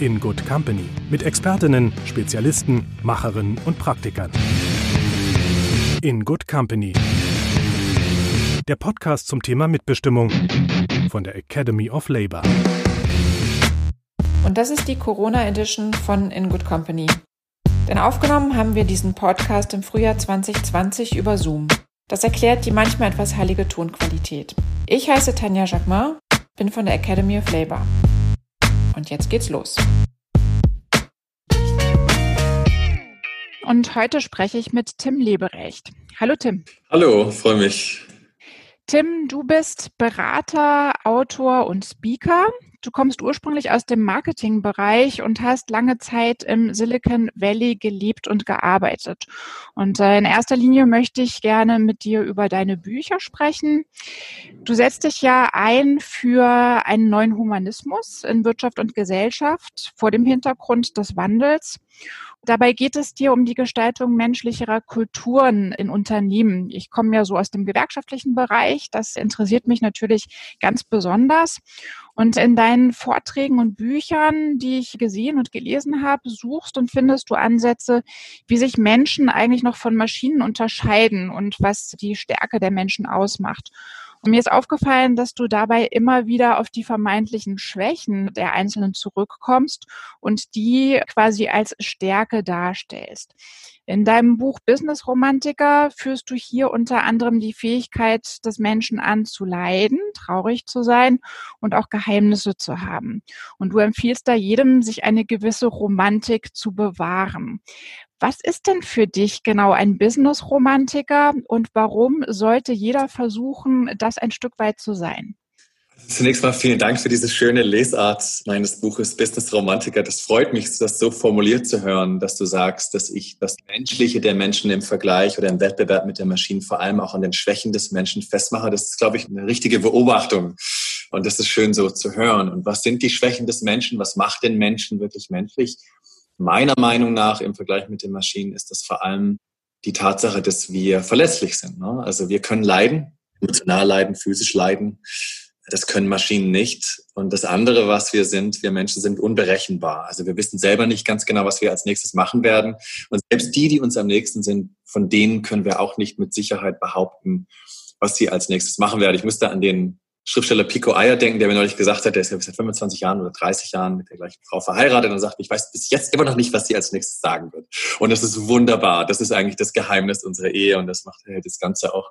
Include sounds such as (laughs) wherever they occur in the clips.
in Good Company mit Expertinnen, Spezialisten, Macherinnen und Praktikern. In Good Company. Der Podcast zum Thema Mitbestimmung von der Academy of Labor. Und das ist die Corona Edition von In Good Company. Denn aufgenommen haben wir diesen Podcast im Frühjahr 2020 über Zoom. Das erklärt die manchmal etwas heilige Tonqualität. Ich heiße Tanja Jacquemin, bin von der Academy of Labor. Und jetzt geht's los. Und heute spreche ich mit Tim Leberecht. Hallo Tim. Hallo, freue mich. Tim, du bist Berater, Autor und Speaker. Du kommst ursprünglich aus dem Marketingbereich und hast lange Zeit im Silicon Valley gelebt und gearbeitet. Und äh, in erster Linie möchte ich gerne mit dir über deine Bücher sprechen. Du setzt dich ja ein für einen neuen Humanismus in Wirtschaft und Gesellschaft vor dem Hintergrund des Wandels. Dabei geht es dir um die Gestaltung menschlicherer Kulturen in Unternehmen. Ich komme ja so aus dem gewerkschaftlichen Bereich. Das interessiert mich natürlich ganz besonders. Und in deinen Vorträgen und Büchern, die ich gesehen und gelesen habe, suchst und findest du Ansätze, wie sich Menschen eigentlich noch von Maschinen unterscheiden und was die Stärke der Menschen ausmacht. Und mir ist aufgefallen, dass du dabei immer wieder auf die vermeintlichen Schwächen der Einzelnen zurückkommst und die quasi als Stärke darstellst. In deinem Buch Business Romantiker führst du hier unter anderem die Fähigkeit des Menschen anzuleiden, traurig zu sein und auch Geheimnisse zu haben. Und du empfiehlst da jedem, sich eine gewisse Romantik zu bewahren. Was ist denn für dich genau ein Business-Romantiker und warum sollte jeder versuchen, das ein Stück weit zu sein? Zunächst mal vielen Dank für diese schöne Lesart meines Buches Business Romantiker. Das freut mich, das so formuliert zu hören, dass du sagst, dass ich das Menschliche der Menschen im Vergleich oder im Wettbewerb mit der Maschine vor allem auch an den Schwächen des Menschen festmache. Das ist, glaube ich, eine richtige Beobachtung. Und das ist schön so zu hören. Und was sind die Schwächen des Menschen? Was macht den Menschen wirklich menschlich? Meiner Meinung nach im Vergleich mit den Maschinen ist das vor allem die Tatsache, dass wir verletzlich sind. Ne? Also wir können leiden, emotional leiden, physisch leiden. Das können Maschinen nicht. Und das andere, was wir sind, wir Menschen sind unberechenbar. Also wir wissen selber nicht ganz genau, was wir als nächstes machen werden. Und selbst die, die uns am nächsten sind, von denen können wir auch nicht mit Sicherheit behaupten, was sie als nächstes machen werden. Ich musste an den Schriftsteller Pico Eier denken, der mir neulich gesagt hat, der ist ja seit 25 Jahren oder 30 Jahren mit der gleichen Frau verheiratet und sagt, ich weiß bis jetzt immer noch nicht, was sie als nächstes sagen wird. Und das ist wunderbar. Das ist eigentlich das Geheimnis unserer Ehe und das macht das Ganze auch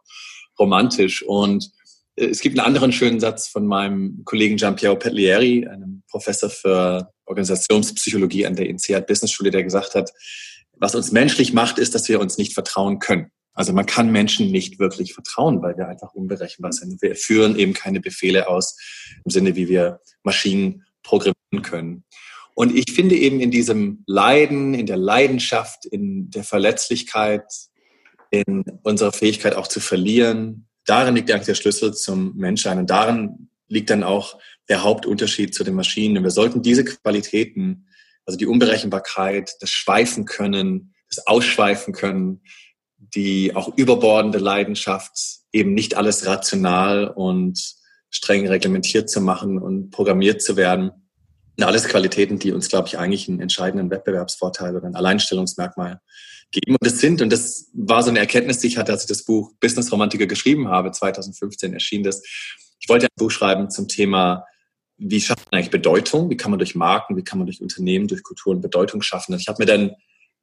romantisch. Und es gibt einen anderen schönen Satz von meinem Kollegen Giampiero Pettlieri, einem Professor für Organisationspsychologie an der INSEAD Business Schule, der gesagt hat, was uns menschlich macht, ist, dass wir uns nicht vertrauen können. Also man kann Menschen nicht wirklich vertrauen, weil wir einfach unberechenbar sind. Wir führen eben keine Befehle aus im Sinne, wie wir Maschinen programmieren können. Und ich finde eben in diesem Leiden, in der Leidenschaft, in der Verletzlichkeit, in unserer Fähigkeit auch zu verlieren, darin liegt eigentlich der Schlüssel zum Menschsein. Und darin liegt dann auch der Hauptunterschied zu den Maschinen. Und wir sollten diese Qualitäten, also die Unberechenbarkeit, das Schweifen können, das Ausschweifen können, die auch überbordende Leidenschaft, eben nicht alles rational und streng reglementiert zu machen und programmiert zu werden. Alles Qualitäten, die uns, glaube ich, eigentlich einen entscheidenden Wettbewerbsvorteil oder ein Alleinstellungsmerkmal geben. Und das sind, und das war so eine Erkenntnis, die ich hatte, als ich das Buch Business Romantiker geschrieben habe, 2015 erschien das. Ich wollte ein Buch schreiben zum Thema, wie schafft man eigentlich Bedeutung? Wie kann man durch Marken, wie kann man durch Unternehmen, durch Kulturen Bedeutung schaffen? Und ich habe mir dann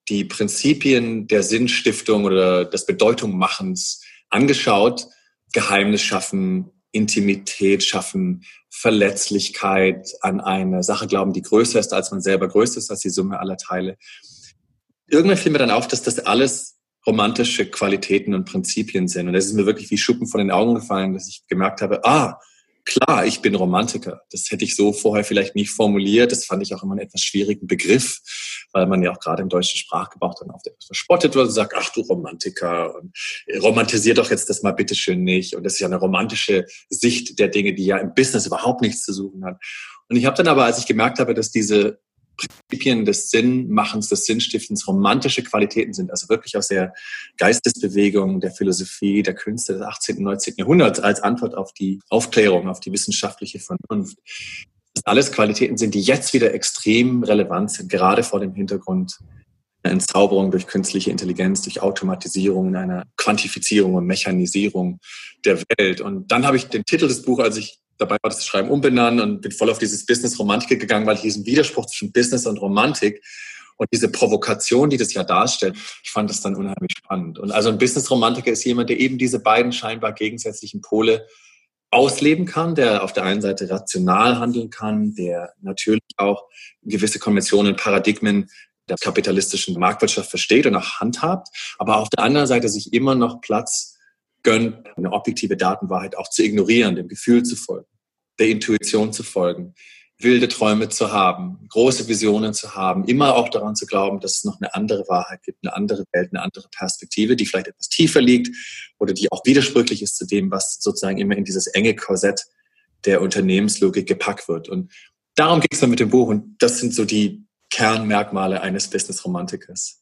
die Prinzipien der Sinnstiftung oder des Bedeutungmachens angeschaut. Geheimnis schaffen, Intimität schaffen, Verletzlichkeit an eine Sache glauben, die größer ist als man selber, größer ist als die Summe aller Teile. Irgendwann fiel mir dann auf, dass das alles romantische Qualitäten und Prinzipien sind. Und es ist mir wirklich wie Schuppen von den Augen gefallen, dass ich gemerkt habe, ah, Klar, ich bin Romantiker. Das hätte ich so vorher vielleicht nie formuliert. Das fand ich auch immer einen etwas schwierigen Begriff, weil man ja auch gerade im deutschen Sprachgebrauch dann oft etwas verspottet wird und sagt, ach du Romantiker und romantisiert doch jetzt das mal bitteschön nicht. Und das ist ja eine romantische Sicht der Dinge, die ja im Business überhaupt nichts zu suchen hat. Und ich habe dann aber, als ich gemerkt habe, dass diese Prinzipien des Sinnmachens, des Sinnstiftens romantische Qualitäten sind, also wirklich aus der Geistesbewegung, der Philosophie, der Künste des 18. und 19. Jahrhunderts als Antwort auf die Aufklärung, auf die wissenschaftliche Vernunft. Das alles Qualitäten sind, die jetzt wieder extrem relevant sind, gerade vor dem Hintergrund einer Entzauberung durch künstliche Intelligenz, durch Automatisierung, einer Quantifizierung und Mechanisierung der Welt. Und dann habe ich den Titel des Buches, als ich dabei war, das Schreiben umbenennen und bin voll auf dieses Business Romantik gegangen, weil ich diesen Widerspruch zwischen Business und Romantik und diese Provokation, die das ja darstellt, ich fand das dann unheimlich spannend. Und also ein Business Romantiker ist jemand, der eben diese beiden scheinbar gegensätzlichen Pole ausleben kann, der auf der einen Seite rational handeln kann, der natürlich auch gewisse Konventionen, Paradigmen der kapitalistischen Marktwirtschaft versteht und auch handhabt, aber auf der anderen Seite sich immer noch Platz gönnt, eine objektive Datenwahrheit auch zu ignorieren, dem Gefühl zu folgen, der Intuition zu folgen, wilde Träume zu haben, große Visionen zu haben, immer auch daran zu glauben, dass es noch eine andere Wahrheit gibt, eine andere Welt, eine andere Perspektive, die vielleicht etwas tiefer liegt oder die auch widersprüchlich ist zu dem, was sozusagen immer in dieses enge Korsett der Unternehmenslogik gepackt wird. Und darum ging es dann mit dem Buch und das sind so die Kernmerkmale eines Business-Romantikers.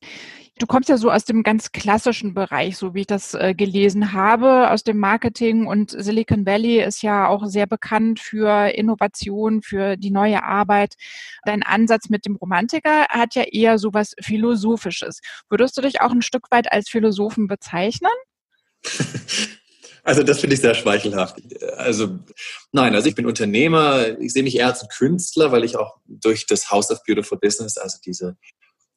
Du kommst ja so aus dem ganz klassischen Bereich, so wie ich das äh, gelesen habe, aus dem Marketing und Silicon Valley ist ja auch sehr bekannt für Innovation, für die neue Arbeit. Dein Ansatz mit dem Romantiker hat ja eher so was Philosophisches. Würdest du dich auch ein Stück weit als Philosophen bezeichnen? (laughs) Also das finde ich sehr schmeichelhaft. Also nein, also ich bin Unternehmer. Ich sehe mich eher als Künstler, weil ich auch durch das House of Beautiful Business, also diese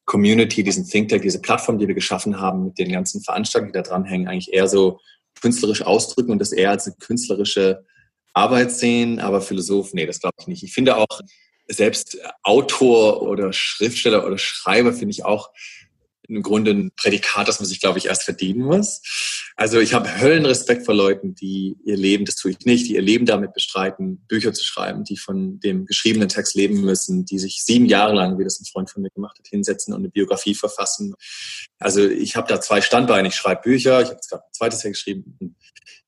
Community, diesen Think Tank, diese Plattform, die wir geschaffen haben mit den ganzen Veranstaltungen, die da dranhängen, eigentlich eher so künstlerisch ausdrücken und das eher als eine künstlerische Arbeit sehen, aber Philosoph, nee, das glaube ich nicht. Ich finde auch, selbst Autor oder Schriftsteller oder Schreiber finde ich auch im Grunde ein Prädikat, das man sich, glaube ich, erst verdienen muss. Also ich habe Höllenrespekt vor Leuten, die ihr Leben, das tue ich nicht, die ihr Leben damit bestreiten, Bücher zu schreiben, die von dem geschriebenen Text leben müssen, die sich sieben Jahre lang, wie das ein Freund von mir gemacht hat, hinsetzen und eine Biografie verfassen. Also ich habe da zwei Standbeine. Ich schreibe Bücher, ich habe jetzt gerade ein zweites Jahr geschrieben.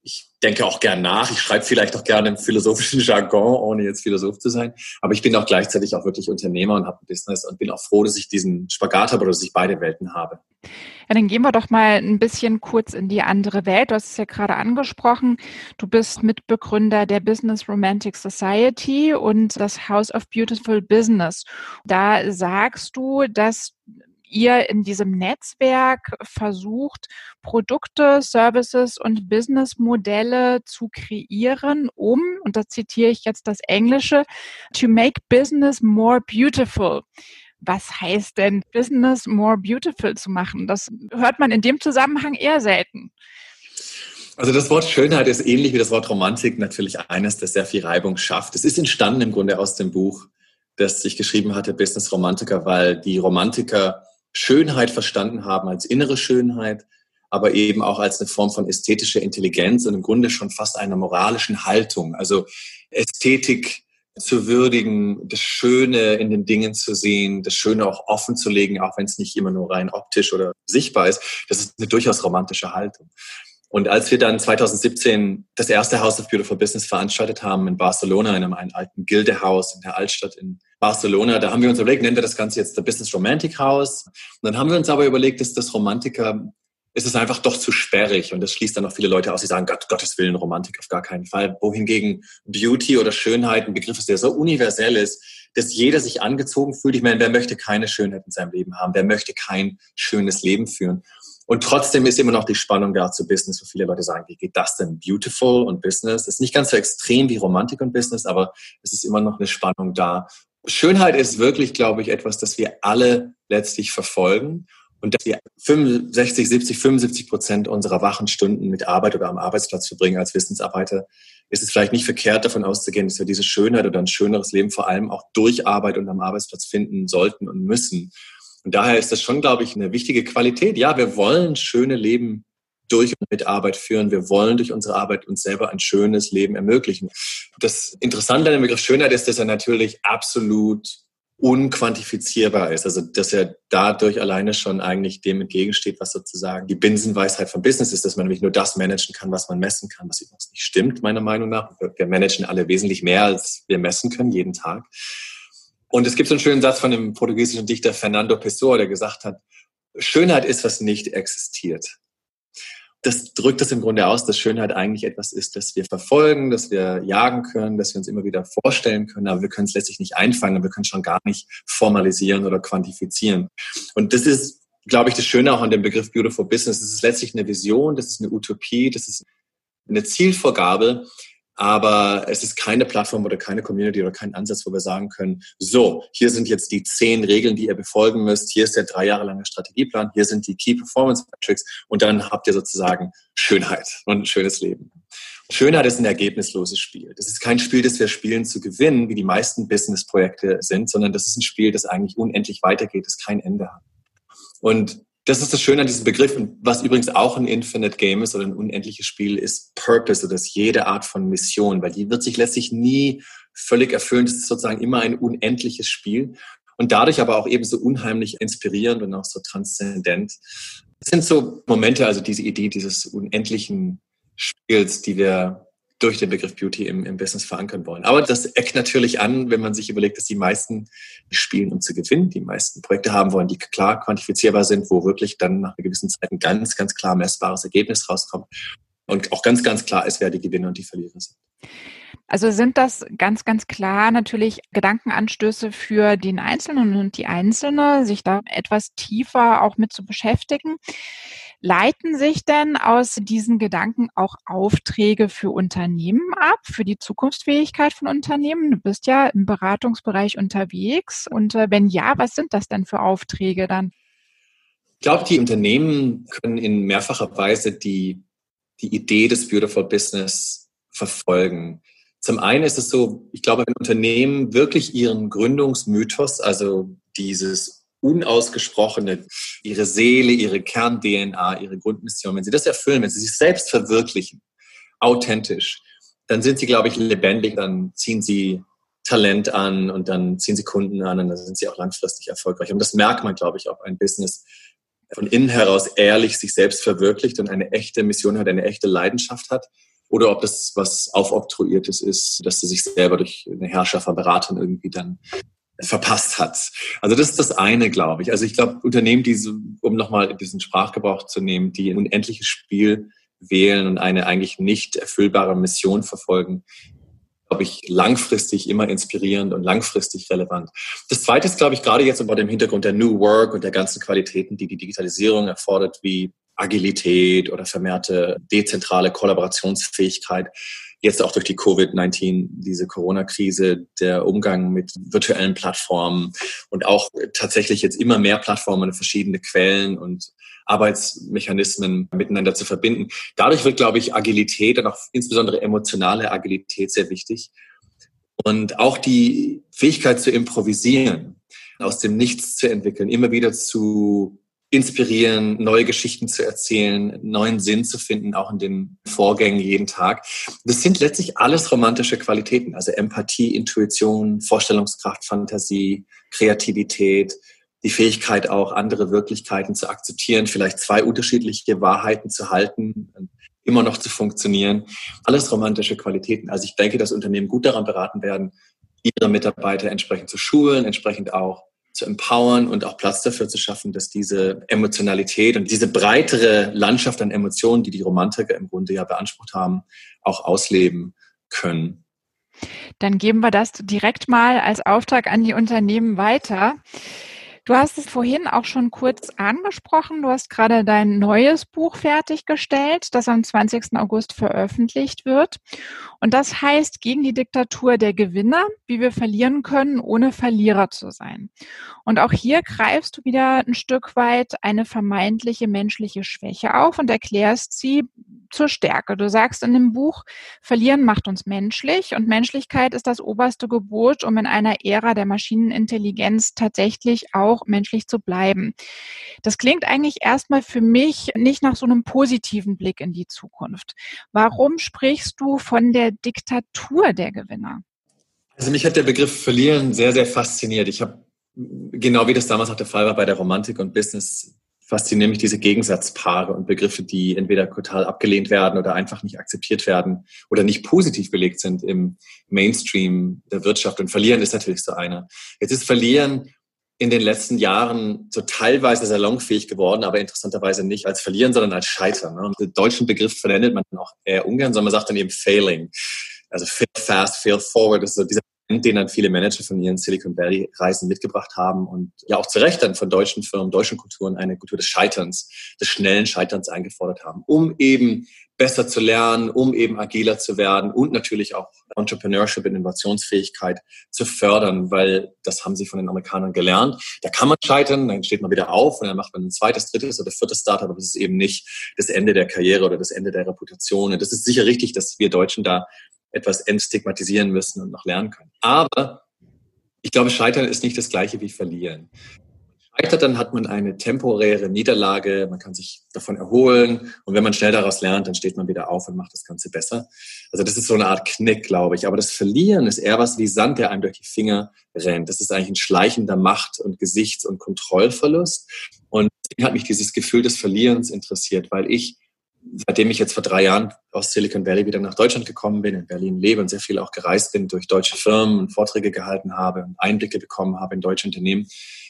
Ich denke auch gern nach. Ich schreibe vielleicht auch gerne im philosophischen (laughs) Jargon, ohne jetzt Philosoph zu sein. Aber ich bin auch gleichzeitig auch wirklich Unternehmer und habe ein Business und bin auch froh, dass ich diesen Spagat habe oder dass ich beide Welten habe. Ja, dann gehen wir doch mal ein bisschen kurz in die andere Welt. Du hast es ja gerade angesprochen. Du bist Mitbegründer der Business Romantic Society und das House of Beautiful Business. Da sagst du, dass ihr in diesem Netzwerk versucht, Produkte, Services und Businessmodelle zu kreieren, um, und da zitiere ich jetzt das Englische, to make business more beautiful. Was heißt denn Business more beautiful zu machen? Das hört man in dem Zusammenhang eher selten. Also das Wort Schönheit ist ähnlich wie das Wort Romantik natürlich eines, das sehr viel Reibung schafft. Es ist entstanden im Grunde aus dem Buch, das ich geschrieben hatte, Business Romantiker, weil die Romantiker Schönheit verstanden haben als innere Schönheit, aber eben auch als eine Form von ästhetischer Intelligenz und im Grunde schon fast einer moralischen Haltung. Also Ästhetik zu würdigen, das Schöne in den Dingen zu sehen, das Schöne auch offen zu legen, auch wenn es nicht immer nur rein optisch oder sichtbar ist, das ist eine durchaus romantische Haltung. Und als wir dann 2017 das erste House of Beautiful Business veranstaltet haben in Barcelona, in einem, alten Gildehaus in der Altstadt in Barcelona, da haben wir uns überlegt, nennen wir das Ganze jetzt der Business Romantic House. Und dann haben wir uns aber überlegt, dass das Romantiker ist es einfach doch zu sperrig und das schließt dann auch viele Leute aus, die sagen, Gott, Gottes Willen, Romantik auf gar keinen Fall. Wohingegen Beauty oder Schönheit ein Begriff ist, der so universell ist, dass jeder sich angezogen fühlt. Ich meine, wer möchte keine Schönheit in seinem Leben haben? Wer möchte kein schönes Leben führen? Und trotzdem ist immer noch die Spannung da zu Business, wo viele Leute sagen, wie geht das denn? Beautiful und Business. Ist nicht ganz so extrem wie Romantik und Business, aber es ist immer noch eine Spannung da. Schönheit ist wirklich, glaube ich, etwas, das wir alle letztlich verfolgen und dass wir 65, 70, 75 Prozent unserer wachen Stunden mit Arbeit oder am Arbeitsplatz verbringen als Wissensarbeiter, ist es vielleicht nicht verkehrt, davon auszugehen, dass wir diese Schönheit oder ein schöneres Leben vor allem auch durch Arbeit und am Arbeitsplatz finden sollten und müssen. Und daher ist das schon, glaube ich, eine wichtige Qualität. Ja, wir wollen schöne Leben durch und mit Arbeit führen. Wir wollen durch unsere Arbeit uns selber ein schönes Leben ermöglichen. Das Interessante an dem Begriff Schönheit ist, dass er natürlich absolut unquantifizierbar ist. Also dass er dadurch alleine schon eigentlich dem entgegensteht, was sozusagen die Binsenweisheit von Business ist, dass man nämlich nur das managen kann, was man messen kann, was übrigens nicht stimmt, meiner Meinung nach. Wir managen alle wesentlich mehr, als wir messen können, jeden Tag. Und es gibt so einen schönen Satz von dem portugiesischen Dichter Fernando Pessoa, der gesagt hat, Schönheit ist, was nicht existiert das drückt das im Grunde aus, dass Schönheit eigentlich etwas ist, das wir verfolgen, das wir jagen können, das wir uns immer wieder vorstellen können, aber wir können es letztlich nicht einfangen, wir können es schon gar nicht formalisieren oder quantifizieren. Und das ist, glaube ich, das Schöne auch an dem Begriff Beautiful Business. Das ist letztlich eine Vision, das ist eine Utopie, das ist eine Zielvorgabe, aber es ist keine Plattform oder keine Community oder kein Ansatz, wo wir sagen können, so, hier sind jetzt die zehn Regeln, die ihr befolgen müsst, hier ist der drei Jahre lange Strategieplan, hier sind die Key Performance Metrics und dann habt ihr sozusagen Schönheit und ein schönes Leben. Schönheit ist ein ergebnisloses Spiel. Das ist kein Spiel, das wir spielen zu gewinnen, wie die meisten Business-Projekte sind, sondern das ist ein Spiel, das eigentlich unendlich weitergeht, das kein Ende hat. Und das ist das Schöne an diesem Begriff, was übrigens auch ein Infinite Game ist oder ein unendliches Spiel, ist Purpose oder ist jede Art von Mission, weil die wird sich letztlich nie völlig erfüllen. Das ist sozusagen immer ein unendliches Spiel und dadurch aber auch eben so unheimlich inspirierend und auch so transzendent. Das sind so Momente, also diese Idee dieses unendlichen Spiels, die wir durch den Begriff Beauty im, im Business verankern wollen. Aber das eckt natürlich an, wenn man sich überlegt, dass die meisten spielen, um zu gewinnen, die meisten Projekte haben wollen, die klar quantifizierbar sind, wo wirklich dann nach einer gewissen Zeit ein ganz, ganz klar messbares Ergebnis rauskommt und auch ganz, ganz klar ist, wer die Gewinner und die Verlierer sind. Also sind das ganz, ganz klar natürlich Gedankenanstöße für den Einzelnen und die Einzelne, sich da etwas tiefer auch mit zu beschäftigen. Leiten sich denn aus diesen Gedanken auch Aufträge für Unternehmen ab, für die Zukunftsfähigkeit von Unternehmen? Du bist ja im Beratungsbereich unterwegs. Und äh, wenn ja, was sind das denn für Aufträge dann? Ich glaube, die Unternehmen können in mehrfacher Weise die, die Idee des Beautiful Business verfolgen. Zum einen ist es so, ich glaube, wenn Unternehmen wirklich ihren Gründungsmythos, also dieses unausgesprochene, ihre Seele, ihre Kern-DNA, ihre Grundmission, wenn sie das erfüllen, wenn sie sich selbst verwirklichen, authentisch, dann sind sie, glaube ich, lebendig, dann ziehen sie Talent an und dann ziehen sie Kunden an und dann sind sie auch langfristig erfolgreich. Und das merkt man, glaube ich, ob ein Business von innen heraus ehrlich sich selbst verwirklicht und eine echte Mission hat, eine echte Leidenschaft hat oder ob das was aufoktroyiertes ist, dass sie sich selber durch eine Herrscher Beratern irgendwie dann verpasst hat. Also das ist das eine, glaube ich. Also ich glaube, Unternehmen, die, so, um nochmal diesen Sprachgebrauch zu nehmen, die ein unendliches Spiel wählen und eine eigentlich nicht erfüllbare Mission verfolgen, glaube ich, langfristig immer inspirierend und langfristig relevant. Das Zweite ist, glaube ich, gerade jetzt über dem Hintergrund der New Work und der ganzen Qualitäten, die die Digitalisierung erfordert, wie Agilität oder vermehrte dezentrale Kollaborationsfähigkeit, jetzt auch durch die Covid-19, diese Corona-Krise, der Umgang mit virtuellen Plattformen und auch tatsächlich jetzt immer mehr Plattformen, verschiedene Quellen und Arbeitsmechanismen miteinander zu verbinden. Dadurch wird, glaube ich, Agilität und auch insbesondere emotionale Agilität sehr wichtig. Und auch die Fähigkeit zu improvisieren, aus dem Nichts zu entwickeln, immer wieder zu inspirieren, neue Geschichten zu erzählen, neuen Sinn zu finden, auch in den Vorgängen jeden Tag. Das sind letztlich alles romantische Qualitäten, also Empathie, Intuition, Vorstellungskraft, Fantasie, Kreativität, die Fähigkeit auch andere Wirklichkeiten zu akzeptieren, vielleicht zwei unterschiedliche Wahrheiten zu halten, immer noch zu funktionieren. Alles romantische Qualitäten. Also ich denke, dass Unternehmen gut daran beraten werden, ihre Mitarbeiter entsprechend zu schulen, entsprechend auch zu empowern und auch Platz dafür zu schaffen, dass diese Emotionalität und diese breitere Landschaft an Emotionen, die die Romantiker im Grunde ja beansprucht haben, auch ausleben können. Dann geben wir das direkt mal als Auftrag an die Unternehmen weiter. Du hast es vorhin auch schon kurz angesprochen. Du hast gerade dein neues Buch fertiggestellt, das am 20. August veröffentlicht wird. Und das heißt gegen die Diktatur der Gewinner, wie wir verlieren können, ohne Verlierer zu sein. Und auch hier greifst du wieder ein Stück weit eine vermeintliche menschliche Schwäche auf und erklärst sie zur Stärke. Du sagst in dem Buch, verlieren macht uns menschlich und Menschlichkeit ist das oberste Gebot, um in einer Ära der Maschinenintelligenz tatsächlich auch auch menschlich zu bleiben. Das klingt eigentlich erstmal für mich nicht nach so einem positiven Blick in die Zukunft. Warum sprichst du von der Diktatur der Gewinner? Also mich hat der Begriff Verlieren sehr, sehr fasziniert. Ich habe, genau wie das damals auch der Fall war bei der Romantik und Business, faszinieren mich diese Gegensatzpaare und Begriffe, die entweder total abgelehnt werden oder einfach nicht akzeptiert werden oder nicht positiv belegt sind im Mainstream der Wirtschaft. Und Verlieren ist natürlich so einer. Jetzt ist Verlieren in den letzten Jahren so teilweise salonfähig geworden, aber interessanterweise nicht als Verlieren, sondern als Scheitern. Und den deutschen Begriff verwendet man auch eher ungern, sondern man sagt dann eben Failing. Also fail fast, fail forward, das ist so dieser den dann viele Manager von ihren Silicon Valley Reisen mitgebracht haben und ja auch zu Recht dann von deutschen Firmen, deutschen Kulturen eine Kultur des Scheiterns, des schnellen Scheiterns eingefordert haben, um eben besser zu lernen, um eben agiler zu werden und natürlich auch Entrepreneurship und Innovationsfähigkeit zu fördern, weil das haben sie von den Amerikanern gelernt. Da kann man scheitern, dann steht man wieder auf und dann macht man ein zweites, drittes oder viertes Startup, aber das ist eben nicht das Ende der Karriere oder das Ende der Reputation. Und das ist sicher richtig, dass wir Deutschen da etwas entstigmatisieren müssen und noch lernen können. Aber ich glaube, Scheitern ist nicht das gleiche wie Verlieren. Scheitert, dann hat man eine temporäre Niederlage, man kann sich davon erholen und wenn man schnell daraus lernt, dann steht man wieder auf und macht das Ganze besser. Also das ist so eine Art Knick, glaube ich. Aber das Verlieren ist eher was wie Sand, der einem durch die Finger rennt. Das ist eigentlich ein schleichender Macht- und Gesichts- und Kontrollverlust. Und deswegen hat mich dieses Gefühl des Verlierens interessiert, weil ich seitdem ich jetzt vor drei Jahren aus Silicon Valley wieder nach Deutschland gekommen bin, in Berlin lebe und sehr viel auch gereist bin, durch deutsche Firmen und Vorträge gehalten habe und Einblicke bekommen habe in deutsche Unternehmen,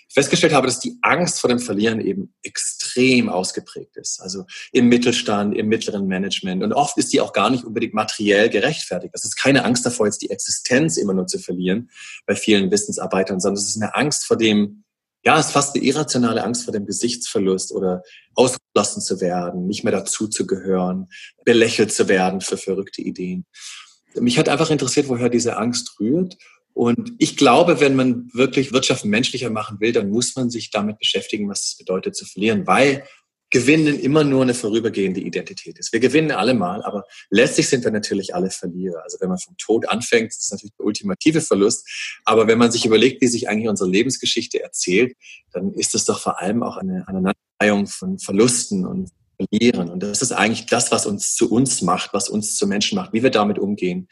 festgestellt habe, dass die Angst vor dem Verlieren eben extrem ausgeprägt ist. Also im Mittelstand, im mittleren Management. Und oft ist die auch gar nicht unbedingt materiell gerechtfertigt. Das ist keine Angst davor, jetzt die Existenz immer nur zu verlieren bei vielen Wissensarbeitern, sondern es ist eine Angst vor dem, ja, es ist fast eine irrationale Angst vor dem Gesichtsverlust oder ausgelassen zu werden, nicht mehr dazu zu gehören, belächelt zu werden für verrückte Ideen. Mich hat einfach interessiert, woher diese Angst rührt. Und ich glaube, wenn man wirklich Wirtschaft menschlicher machen will, dann muss man sich damit beschäftigen, was es bedeutet zu verlieren, weil Gewinnen immer nur eine vorübergehende Identität ist. Wir gewinnen alle mal, aber letztlich sind wir natürlich alle Verlierer. Also wenn man vom Tod anfängt, ist das natürlich der ultimative Verlust. Aber wenn man sich überlegt, wie sich eigentlich unsere Lebensgeschichte erzählt, dann ist das doch vor allem auch eine Aneinanderreihung von Verlusten und Verlieren. Und das ist eigentlich das, was uns zu uns macht, was uns zu Menschen macht, wie wir damit umgehen.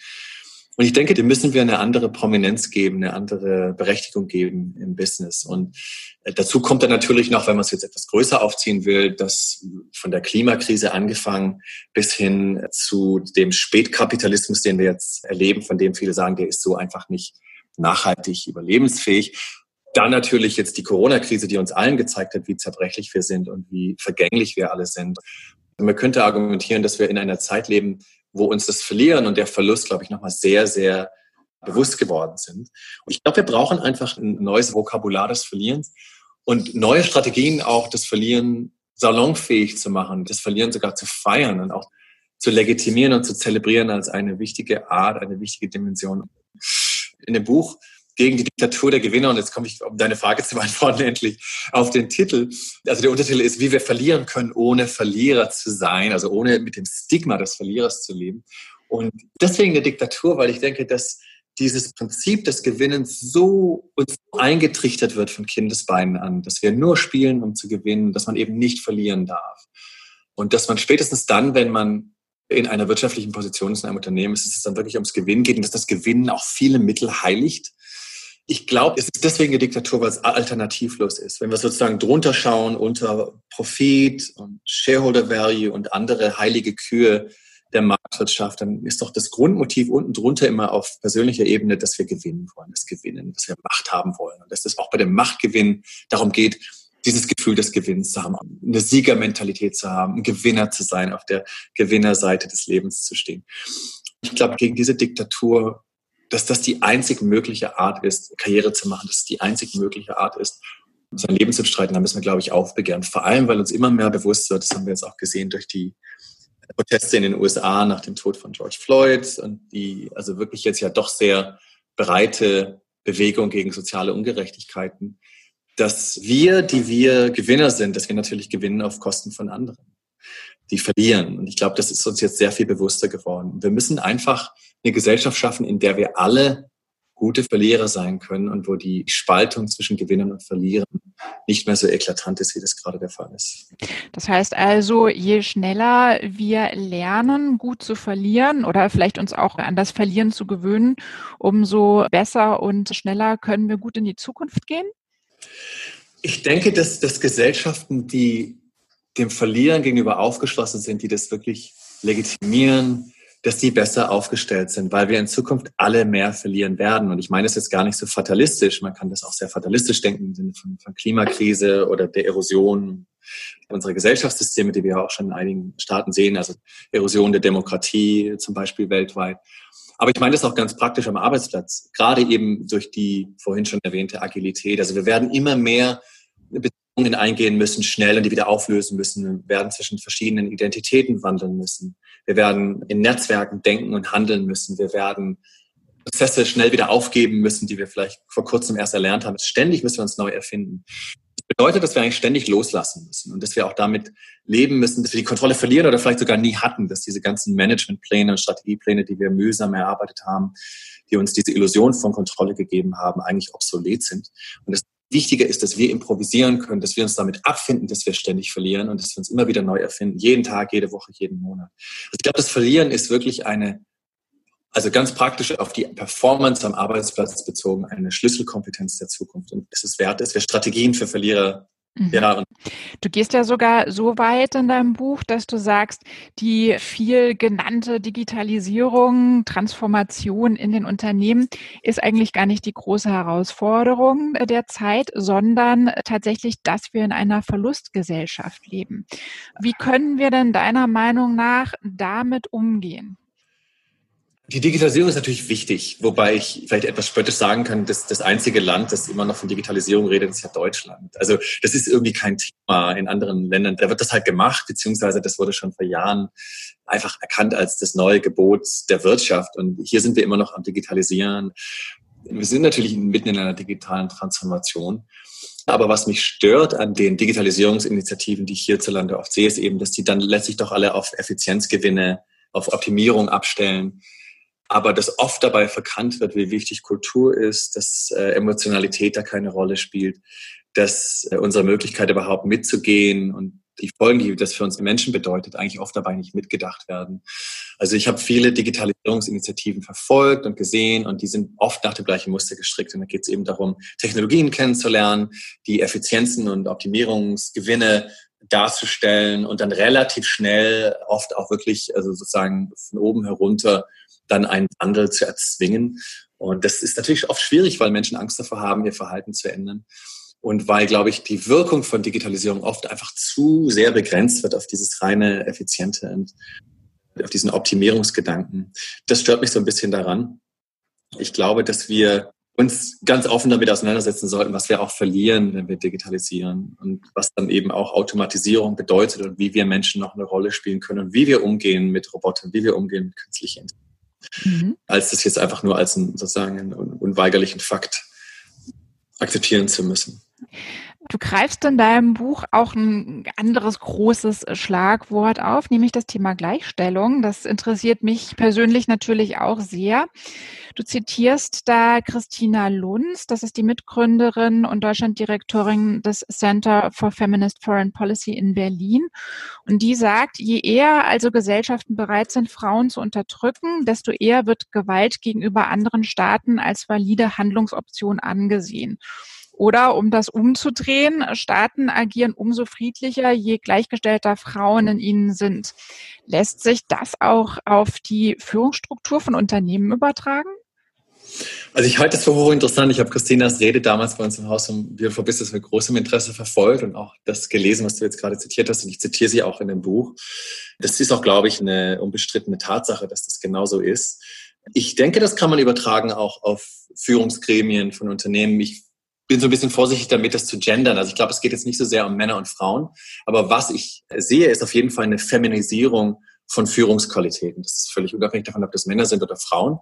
Und ich denke, dem müssen wir eine andere Prominenz geben, eine andere Berechtigung geben im Business. Und äh, dazu kommt dann natürlich noch, wenn man es jetzt etwas größer aufziehen will, dass von der Klimakrise angefangen bis hin zu dem Spätkapitalismus, den wir jetzt erleben, von dem viele sagen, der ist so einfach nicht nachhaltig überlebensfähig. Dann natürlich jetzt die Corona-Krise, die uns allen gezeigt hat, wie zerbrechlich wir sind und wie vergänglich wir alle sind. Man könnte argumentieren, dass wir in einer Zeit leben, wo uns das Verlieren und der Verlust, glaube ich, nochmal sehr, sehr bewusst geworden sind. Und ich glaube, wir brauchen einfach ein neues Vokabular des Verlierens und neue Strategien auch, das Verlieren salonfähig zu machen, das Verlieren sogar zu feiern und auch zu legitimieren und zu zelebrieren als eine wichtige Art, eine wichtige Dimension. In dem Buch gegen die Diktatur der Gewinner. Und jetzt komme ich, um deine Frage (laughs) zu beantworten, endlich auf den Titel. Also der Untertitel ist, wie wir verlieren können, ohne Verlierer zu sein, also ohne mit dem Stigma des Verlierers zu leben. Und deswegen eine Diktatur, weil ich denke, dass dieses Prinzip des Gewinnens so uns eingetrichtert wird von Kindesbeinen an, dass wir nur spielen, um zu gewinnen, dass man eben nicht verlieren darf. Und dass man spätestens dann, wenn man in einer wirtschaftlichen Position ist in einem Unternehmen, ist es dann wirklich ums Gewinnen geht und dass das Gewinnen auch viele Mittel heiligt ich glaube, es ist deswegen eine Diktatur, weil es alternativlos ist. Wenn wir sozusagen drunter schauen unter Profit und Shareholder Value und andere heilige Kühe der Marktwirtschaft, dann ist doch das Grundmotiv unten drunter immer auf persönlicher Ebene, dass wir gewinnen wollen, das Gewinnen, dass wir Macht haben wollen. Und dass es auch bei dem Machtgewinn darum geht, dieses Gefühl des Gewinns zu haben, eine Siegermentalität zu haben, ein Gewinner zu sein, auf der Gewinnerseite des Lebens zu stehen. Ich glaube, gegen diese Diktatur dass das die einzig mögliche Art ist, Karriere zu machen, dass es die einzig mögliche Art ist, sein Leben zu bestreiten. Da müssen wir, glaube ich, aufbegehren. Vor allem, weil uns immer mehr bewusst wird, das haben wir jetzt auch gesehen durch die Proteste in den USA nach dem Tod von George Floyd und die also wirklich jetzt ja doch sehr breite Bewegung gegen soziale Ungerechtigkeiten, dass wir, die wir Gewinner sind, dass wir natürlich gewinnen auf Kosten von anderen die verlieren. Und ich glaube, das ist uns jetzt sehr viel bewusster geworden. Wir müssen einfach eine Gesellschaft schaffen, in der wir alle gute Verlierer sein können und wo die Spaltung zwischen Gewinnern und Verlierern nicht mehr so eklatant ist, wie das gerade der Fall ist. Das heißt also, je schneller wir lernen, gut zu verlieren oder vielleicht uns auch an das Verlieren zu gewöhnen, umso besser und schneller können wir gut in die Zukunft gehen? Ich denke, dass, dass Gesellschaften, die dem Verlieren gegenüber aufgeschlossen sind, die das wirklich legitimieren, dass die besser aufgestellt sind, weil wir in Zukunft alle mehr verlieren werden. Und ich meine es jetzt gar nicht so fatalistisch. Man kann das auch sehr fatalistisch denken im Sinne von, von Klimakrise oder der Erosion unserer Gesellschaftssysteme, die wir auch schon in einigen Staaten sehen, also Erosion der Demokratie zum Beispiel weltweit. Aber ich meine das auch ganz praktisch am Arbeitsplatz, gerade eben durch die vorhin schon erwähnte Agilität. Also wir werden immer mehr eingehen müssen, schnell und die wieder auflösen müssen. Wir werden zwischen verschiedenen Identitäten wandeln müssen. Wir werden in Netzwerken denken und handeln müssen. Wir werden Prozesse schnell wieder aufgeben müssen, die wir vielleicht vor kurzem erst erlernt haben. Ständig müssen wir uns neu erfinden. Das bedeutet, dass wir eigentlich ständig loslassen müssen und dass wir auch damit leben müssen, dass wir die Kontrolle verlieren oder vielleicht sogar nie hatten, dass diese ganzen Managementpläne und Strategiepläne, die wir mühsam erarbeitet haben, die uns diese Illusion von Kontrolle gegeben haben, eigentlich obsolet sind. Und das Wichtiger ist, dass wir improvisieren können, dass wir uns damit abfinden, dass wir ständig verlieren und dass wir uns immer wieder neu erfinden, jeden Tag, jede Woche, jeden Monat. Also ich glaube, das Verlieren ist wirklich eine, also ganz praktisch auf die Performance am Arbeitsplatz bezogen, eine Schlüsselkompetenz der Zukunft. Und es ist wert, dass wir Strategien für Verlierer Mhm. Ja, du gehst ja sogar so weit in deinem Buch, dass du sagst, die viel genannte Digitalisierung, Transformation in den Unternehmen ist eigentlich gar nicht die große Herausforderung der Zeit, sondern tatsächlich, dass wir in einer Verlustgesellschaft leben. Wie können wir denn deiner Meinung nach damit umgehen? Die Digitalisierung ist natürlich wichtig, wobei ich vielleicht etwas spöttisch sagen kann, dass das einzige Land, das immer noch von Digitalisierung redet, ist ja Deutschland. Also das ist irgendwie kein Thema in anderen Ländern. Da wird das halt gemacht, beziehungsweise das wurde schon vor Jahren einfach erkannt als das neue Gebot der Wirtschaft. Und hier sind wir immer noch am Digitalisieren. Wir sind natürlich mitten in einer digitalen Transformation. Aber was mich stört an den Digitalisierungsinitiativen, die ich hierzulande oft sehe, ist eben, dass die dann letztlich doch alle auf Effizienzgewinne, auf Optimierung abstellen aber dass oft dabei verkannt wird, wie wichtig Kultur ist, dass äh, Emotionalität da keine Rolle spielt, dass äh, unsere Möglichkeit überhaupt mitzugehen und die Folgen, die das für uns Menschen bedeutet, eigentlich oft dabei nicht mitgedacht werden. Also ich habe viele Digitalisierungsinitiativen verfolgt und gesehen und die sind oft nach dem gleichen Muster gestrickt. Und da geht es eben darum, Technologien kennenzulernen, die Effizienzen und Optimierungsgewinne darzustellen und dann relativ schnell oft auch wirklich, also sozusagen von oben herunter dann einen Wandel zu erzwingen. Und das ist natürlich oft schwierig, weil Menschen Angst davor haben, ihr Verhalten zu ändern. Und weil, glaube ich, die Wirkung von Digitalisierung oft einfach zu sehr begrenzt wird auf dieses reine Effiziente und auf diesen Optimierungsgedanken. Das stört mich so ein bisschen daran. Ich glaube, dass wir uns ganz offen damit auseinandersetzen sollten, was wir auch verlieren, wenn wir digitalisieren und was dann eben auch Automatisierung bedeutet und wie wir Menschen noch eine Rolle spielen können und wie wir umgehen mit Robotern, wie wir umgehen mit künstlicher Intelligenz mhm. als das jetzt einfach nur als einen, sozusagen einen unweigerlichen Fakt akzeptieren zu müssen. Du greifst in deinem Buch auch ein anderes großes Schlagwort auf, nämlich das Thema Gleichstellung. Das interessiert mich persönlich natürlich auch sehr. Du zitierst da Christina Lunz, das ist die Mitgründerin und Deutschlanddirektorin des Center for Feminist Foreign Policy in Berlin. Und die sagt, je eher also Gesellschaften bereit sind, Frauen zu unterdrücken, desto eher wird Gewalt gegenüber anderen Staaten als valide Handlungsoption angesehen. Oder um das umzudrehen, Staaten agieren umso friedlicher, je gleichgestellter Frauen in ihnen sind. Lässt sich das auch auf die Führungsstruktur von Unternehmen übertragen? Also ich halte das für hochinteressant. Ich habe Christinas Rede damals bei uns im Haus um Beautiful Business mit großem Interesse verfolgt und auch das gelesen, was du jetzt gerade zitiert hast. Und ich zitiere sie auch in dem Buch. Das ist auch, glaube ich, eine unbestrittene Tatsache, dass das genauso ist. Ich denke, das kann man übertragen auch auf Führungsgremien von Unternehmen. Ich bin so ein bisschen vorsichtig damit, das zu gendern. Also ich glaube, es geht jetzt nicht so sehr um Männer und Frauen. Aber was ich sehe, ist auf jeden Fall eine Feminisierung von Führungsqualitäten. Das ist völlig unabhängig davon, ob das Männer sind oder Frauen.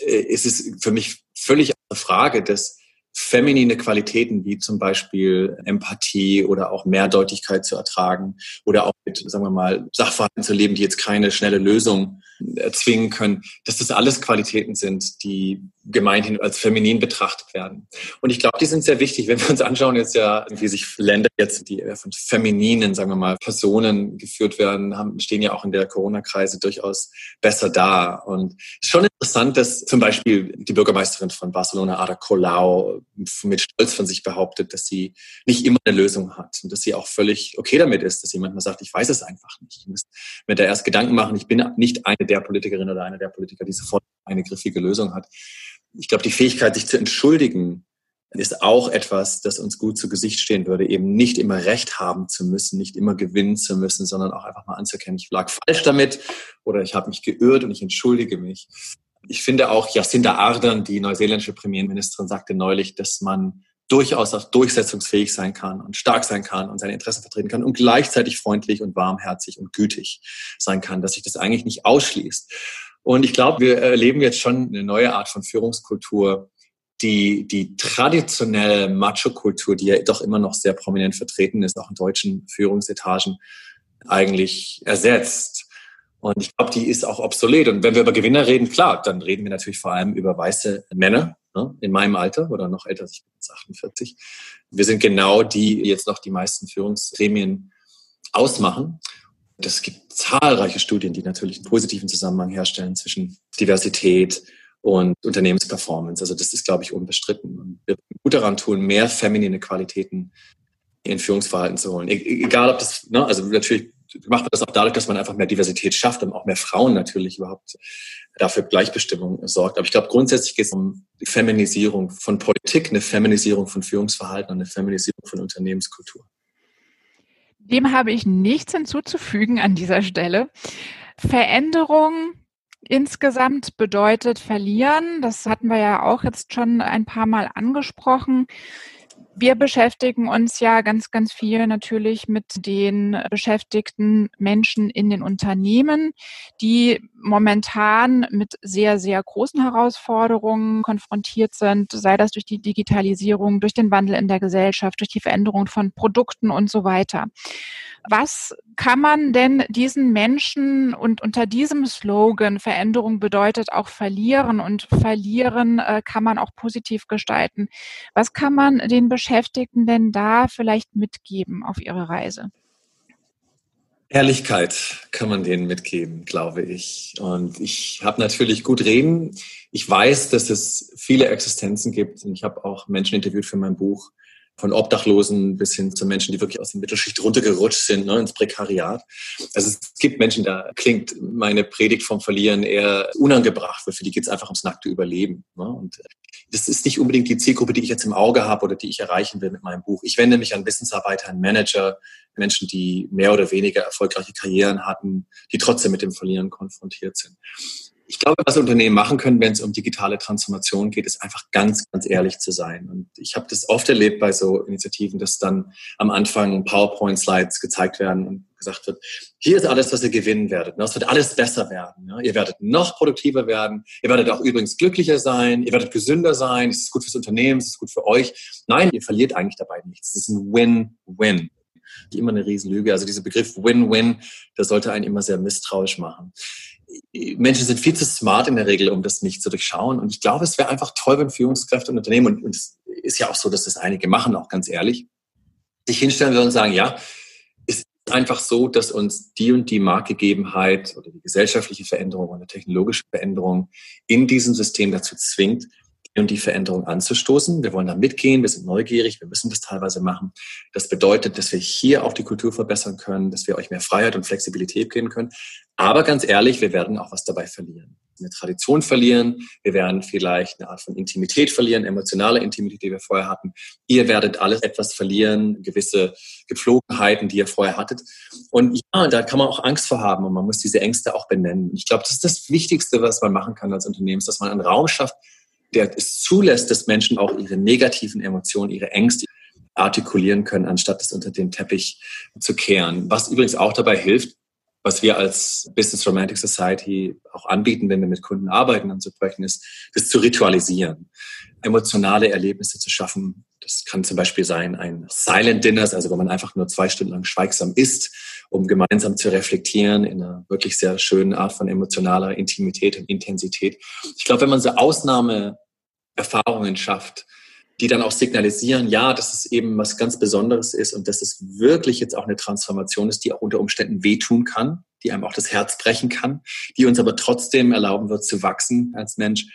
Äh, es ist für mich völlig eine Frage, dass feminine Qualitäten wie zum Beispiel Empathie oder auch Mehrdeutigkeit zu ertragen oder auch mit, sagen wir mal, Sachverhalten zu leben, die jetzt keine schnelle Lösung erzwingen können, dass das alles Qualitäten sind, die gemeinhin als feminin betrachtet werden. Und ich glaube, die sind sehr wichtig, wenn wir uns anschauen jetzt ja, wie sich Länder jetzt, die von femininen, sagen wir mal, Personen geführt werden, haben, stehen ja auch in der Corona-Krise durchaus besser da. Und schon interessant, dass zum Beispiel die Bürgermeisterin von Barcelona, Ada Colau, mit Stolz von sich behauptet, dass sie nicht immer eine Lösung hat und dass sie auch völlig okay damit ist, dass jemand mal sagt, ich weiß es einfach nicht. Ich muss mir da erst Gedanken machen, ich bin nicht eine der Politikerinnen oder einer der Politiker, die sofort eine griffige Lösung hat ich glaube, die Fähigkeit, sich zu entschuldigen, ist auch etwas, das uns gut zu Gesicht stehen würde, eben nicht immer Recht haben zu müssen, nicht immer gewinnen zu müssen, sondern auch einfach mal anzuerkennen, ich lag falsch damit oder ich habe mich geirrt und ich entschuldige mich. Ich finde auch Jacinda Ardern, die neuseeländische Premierministerin, sagte neulich, dass man durchaus auch durchsetzungsfähig sein kann und stark sein kann und seine Interessen vertreten kann und gleichzeitig freundlich und warmherzig und gütig sein kann, dass sich das eigentlich nicht ausschließt. Und ich glaube, wir erleben jetzt schon eine neue Art von Führungskultur, die die traditionelle Macho-Kultur, die ja doch immer noch sehr prominent vertreten ist, auch in deutschen Führungsetagen, eigentlich ersetzt. Und ich glaube, die ist auch obsolet. Und wenn wir über Gewinner reden, klar, dann reden wir natürlich vor allem über weiße Männer ne, in meinem Alter oder noch älter, ich bin jetzt 48. Wir sind genau die, die jetzt noch die meisten Führungsgremien ausmachen. Es gibt zahlreiche Studien, die natürlich einen positiven Zusammenhang herstellen zwischen Diversität und Unternehmensperformance. Also das ist, glaube ich, unbestritten. Und wir gut daran tun, mehr feminine Qualitäten in Führungsverhalten zu holen. E-, egal, ob das, ne, also natürlich macht man das auch dadurch, dass man einfach mehr Diversität schafft und auch mehr Frauen natürlich überhaupt dafür Gleichbestimmung sorgt. Aber ich glaube, grundsätzlich geht es um die Feminisierung von Politik, eine Feminisierung von Führungsverhalten und eine Feminisierung von Unternehmenskultur. Dem habe ich nichts hinzuzufügen an dieser Stelle. Veränderung insgesamt bedeutet verlieren. Das hatten wir ja auch jetzt schon ein paar Mal angesprochen wir beschäftigen uns ja ganz, ganz viel natürlich mit den beschäftigten Menschen in den Unternehmen, die momentan mit sehr, sehr großen Herausforderungen konfrontiert sind, sei das durch die Digitalisierung, durch den Wandel in der Gesellschaft, durch die Veränderung von Produkten und so weiter. Was kann man denn diesen Menschen und unter diesem Slogan Veränderung bedeutet auch verlieren und verlieren äh, kann man auch positiv gestalten? Was kann man den Beschäftigten denn da vielleicht mitgeben auf ihre Reise? Ehrlichkeit kann man denen mitgeben, glaube ich. Und ich habe natürlich gut reden. Ich weiß, dass es viele Existenzen gibt. Und ich habe auch Menschen interviewt für mein Buch, von Obdachlosen bis hin zu Menschen, die wirklich aus der Mittelschicht runtergerutscht sind, ne, ins Prekariat. Also es gibt Menschen, da klingt meine Predigt vom Verlieren eher unangebracht, weil für die geht es einfach ums nackte Überleben. Ne? Und das ist nicht unbedingt die Zielgruppe, die ich jetzt im Auge habe oder die ich erreichen will mit meinem Buch. Ich wende mich an Wissensarbeiter, an Manager, Menschen, die mehr oder weniger erfolgreiche Karrieren hatten, die trotzdem mit dem Verlieren konfrontiert sind ich glaube, was Unternehmen machen können, wenn es um digitale Transformation geht, ist einfach ganz, ganz ehrlich zu sein. Und ich habe das oft erlebt bei so Initiativen, dass dann am Anfang PowerPoint-Slides gezeigt werden und gesagt wird, hier ist alles, was ihr gewinnen werdet. Es wird alles besser werden. Ihr werdet noch produktiver werden. Ihr werdet auch übrigens glücklicher sein. Ihr werdet gesünder sein. Es ist gut fürs Unternehmen. Es ist gut für euch. Nein, ihr verliert eigentlich dabei nichts. Es ist ein Win-Win. Immer eine Riesenlüge. Also dieser Begriff Win-Win, der sollte einen immer sehr misstrauisch machen. Menschen sind viel zu smart in der Regel, um das nicht zu durchschauen. Und ich glaube, es wäre einfach toll, wenn Führungskräfte und Unternehmen, und es ist ja auch so, dass das einige machen, auch ganz ehrlich, sich hinstellen würden und sagen, ja, es ist einfach so, dass uns die und die Marktgegebenheit oder die gesellschaftliche Veränderung oder technologische Veränderung in diesem System dazu zwingt, und die Veränderung anzustoßen. Wir wollen da mitgehen, wir sind neugierig, wir müssen das teilweise machen. Das bedeutet, dass wir hier auch die Kultur verbessern können, dass wir euch mehr Freiheit und Flexibilität geben können. Aber ganz ehrlich, wir werden auch was dabei verlieren. Eine Tradition verlieren, wir werden vielleicht eine Art von Intimität verlieren, emotionale Intimität, die wir vorher hatten. Ihr werdet alles etwas verlieren, gewisse Gepflogenheiten, die ihr vorher hattet. Und ja, da kann man auch Angst vor haben und man muss diese Ängste auch benennen. Ich glaube, das ist das Wichtigste, was man machen kann als Unternehmen, dass man einen Raum schafft, der es zulässt, dass Menschen auch ihre negativen Emotionen, ihre Ängste artikulieren können, anstatt es unter den Teppich zu kehren. Was übrigens auch dabei hilft, was wir als Business Romantic Society auch anbieten, wenn wir mit Kunden arbeiten an so Projekten, ist, das zu ritualisieren, emotionale Erlebnisse zu schaffen, Das kann zum Beispiel sein ein Silent Dinners, also wo man einfach nur zwei Stunden lang schweigsam isst, um gemeinsam zu reflektieren in einer wirklich sehr schönen Art von emotionaler Intimität und Intensität. Ich glaube, wenn man so Ausnahmeerfahrungen schafft, die dann auch signalisieren, ja, dass es eben was ganz Besonderes ist und dass es wirklich jetzt auch eine Transformation ist, die auch unter Umständen wehtun kann, die einem auch das Herz brechen kann, die uns aber trotzdem erlauben wird zu wachsen als Mensch.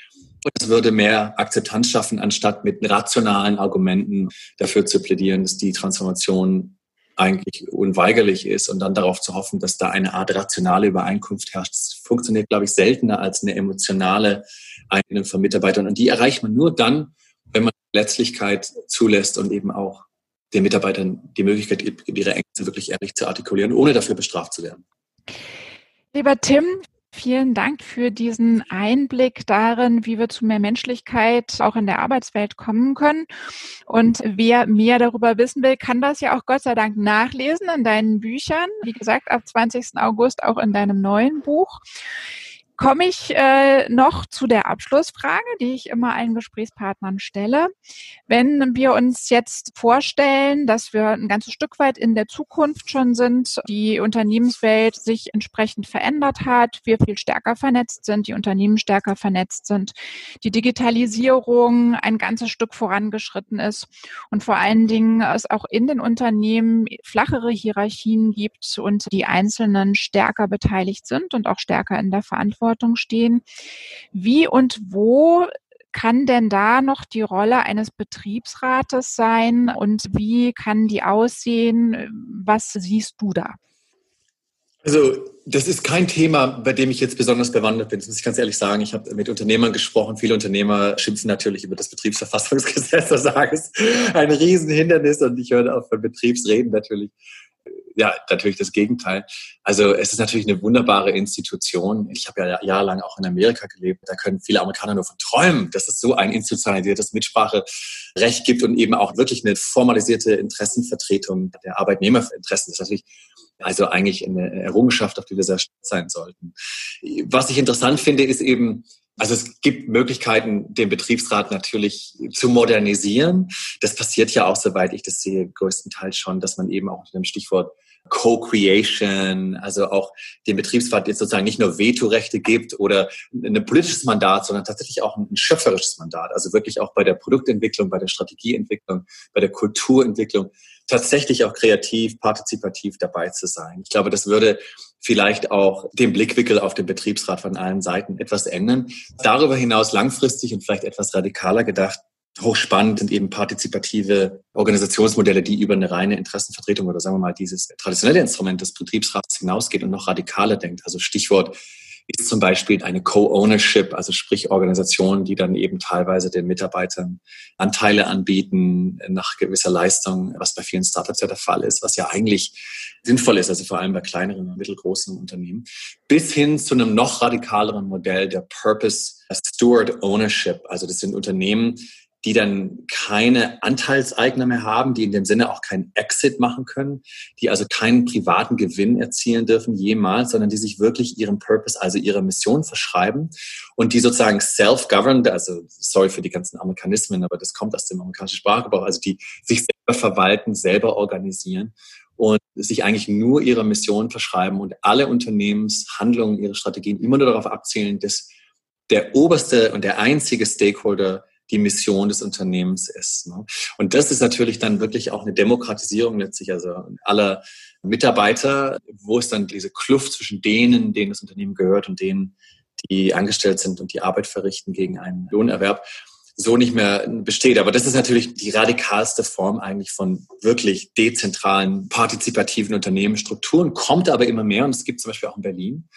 Und es würde mehr Akzeptanz schaffen, anstatt mit rationalen Argumenten dafür zu plädieren, dass die Transformation eigentlich unweigerlich ist und dann darauf zu hoffen, dass da eine Art rationale Übereinkunft herrscht. Das funktioniert, glaube ich, seltener als eine emotionale Einigung von Mitarbeitern. Und die erreicht man nur dann, wenn man Letztlichkeit zulässt und eben auch den Mitarbeitern die Möglichkeit gibt, ihre Ängste wirklich ehrlich zu artikulieren, ohne dafür bestraft zu werden. Lieber Tim, vielen Dank für diesen Einblick darin, wie wir zu mehr Menschlichkeit auch in der Arbeitswelt kommen können. Und wer mehr darüber wissen will, kann das ja auch Gott sei Dank nachlesen in deinen Büchern. Wie gesagt, ab 20. August auch in deinem neuen Buch komme ich äh, noch zu der Abschlussfrage, die ich immer allen Gesprächspartnern stelle. Wenn wir uns jetzt vorstellen, dass wir ein ganzes Stück weit in der Zukunft schon sind, die Unternehmenswelt sich entsprechend verändert hat, wir viel stärker vernetzt sind, die Unternehmen stärker vernetzt sind, die Digitalisierung ein ganzes Stück vorangeschritten ist und vor allen Dingen es auch in den Unternehmen flachere Hierarchien gibt und die Einzelnen stärker beteiligt sind und auch stärker in der Verantwortung Verantwortung stehen. Wie und wo kann denn da noch die Rolle eines Betriebsrates sein und wie kann die aussehen? Was siehst du da? Also das ist kein Thema, bei dem ich jetzt besonders bewandert bin. Das muss ich ganz ehrlich sagen. Ich habe mit Unternehmern gesprochen. Viele Unternehmer schimpfen natürlich über das Betriebsverfassungsgesetz (laughs) und sagen, es ist ein Riesenhindernis. Und ich höre auch von Betriebsreden natürlich ja, natürlich das Gegenteil. Also es ist natürlich eine wunderbare Institution. Ich habe ja jahrelang auch in Amerika gelebt. Da können viele Amerikaner nur von träumen, dass es so ein institutionalisiertes Mitspracherecht gibt und eben auch wirklich eine formalisierte Interessenvertretung der Arbeitnehmerinteressen. Das ist natürlich also eigentlich eine Errungenschaft, auf die wir sehr stolz sein sollten. Was ich interessant finde, ist eben, also es gibt Möglichkeiten, den Betriebsrat natürlich zu modernisieren. Das passiert ja auch, soweit ich das sehe, größtenteils schon, dass man eben auch unter dem Stichwort Co-Creation, also auch dem Betriebsrat jetzt sozusagen nicht nur Vetorechte gibt oder ein politisches Mandat, sondern tatsächlich auch ein schöpferisches Mandat. Also wirklich auch bei der Produktentwicklung, bei der Strategieentwicklung, bei der Kulturentwicklung tatsächlich auch kreativ, partizipativ dabei zu sein. Ich glaube, das würde vielleicht auch den Blickwinkel auf den Betriebsrat von allen Seiten etwas ändern. Darüber hinaus langfristig und vielleicht etwas radikaler gedacht, hochspannend sind eben partizipative Organisationsmodelle, die über eine reine Interessenvertretung oder sagen wir mal dieses traditionelle Instrument des Betriebsrats hinausgeht und noch radikaler denkt. Also Stichwort ist zum Beispiel eine Co-Ownership, also sprich Organisationen, die dann eben teilweise den Mitarbeitern Anteile anbieten nach gewisser Leistung, was bei vielen Startups ja der Fall ist, was ja eigentlich sinnvoll ist, also vor allem bei kleineren und mittelgroßen Unternehmen, bis hin zu einem noch radikaleren Modell der Purpose Steward Ownership. Also das sind Unternehmen, die dann keine Anteilseigner mehr haben, die in dem Sinne auch keinen Exit machen können, die also keinen privaten Gewinn erzielen dürfen jemals, sondern die sich wirklich ihrem Purpose, also ihrer Mission verschreiben und die sozusagen self-governed, also sorry für die ganzen Amerikanismen, aber das kommt aus dem amerikanischen Sprachgebrauch, also die sich selber verwalten, selber organisieren und sich eigentlich nur ihrer Mission verschreiben und alle Unternehmenshandlungen, ihre Strategien immer nur darauf abzielen, dass der oberste und der einzige Stakeholder die Mission des Unternehmens ist. Ne? Und das ist natürlich dann wirklich auch eine Demokratisierung letztlich, also aller Mitarbeiter, wo es dann diese Kluft zwischen denen, denen das Unternehmen gehört und denen, die angestellt sind und die Arbeit verrichten gegen einen Lohnerwerb, so nicht mehr besteht. Aber das ist natürlich die radikalste Form eigentlich von wirklich dezentralen, partizipativen Unternehmensstrukturen, kommt aber immer mehr und es gibt zum Beispiel auch in Berlin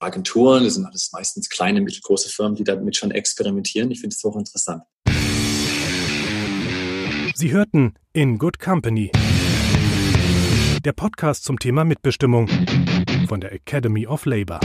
Agenturen, das sind alles meistens kleine, mittelgroße Firmen, die damit schon experimentieren. Ich finde es hochinteressant. Sie hörten In Good Company. Der Podcast zum Thema Mitbestimmung von der Academy of Labor.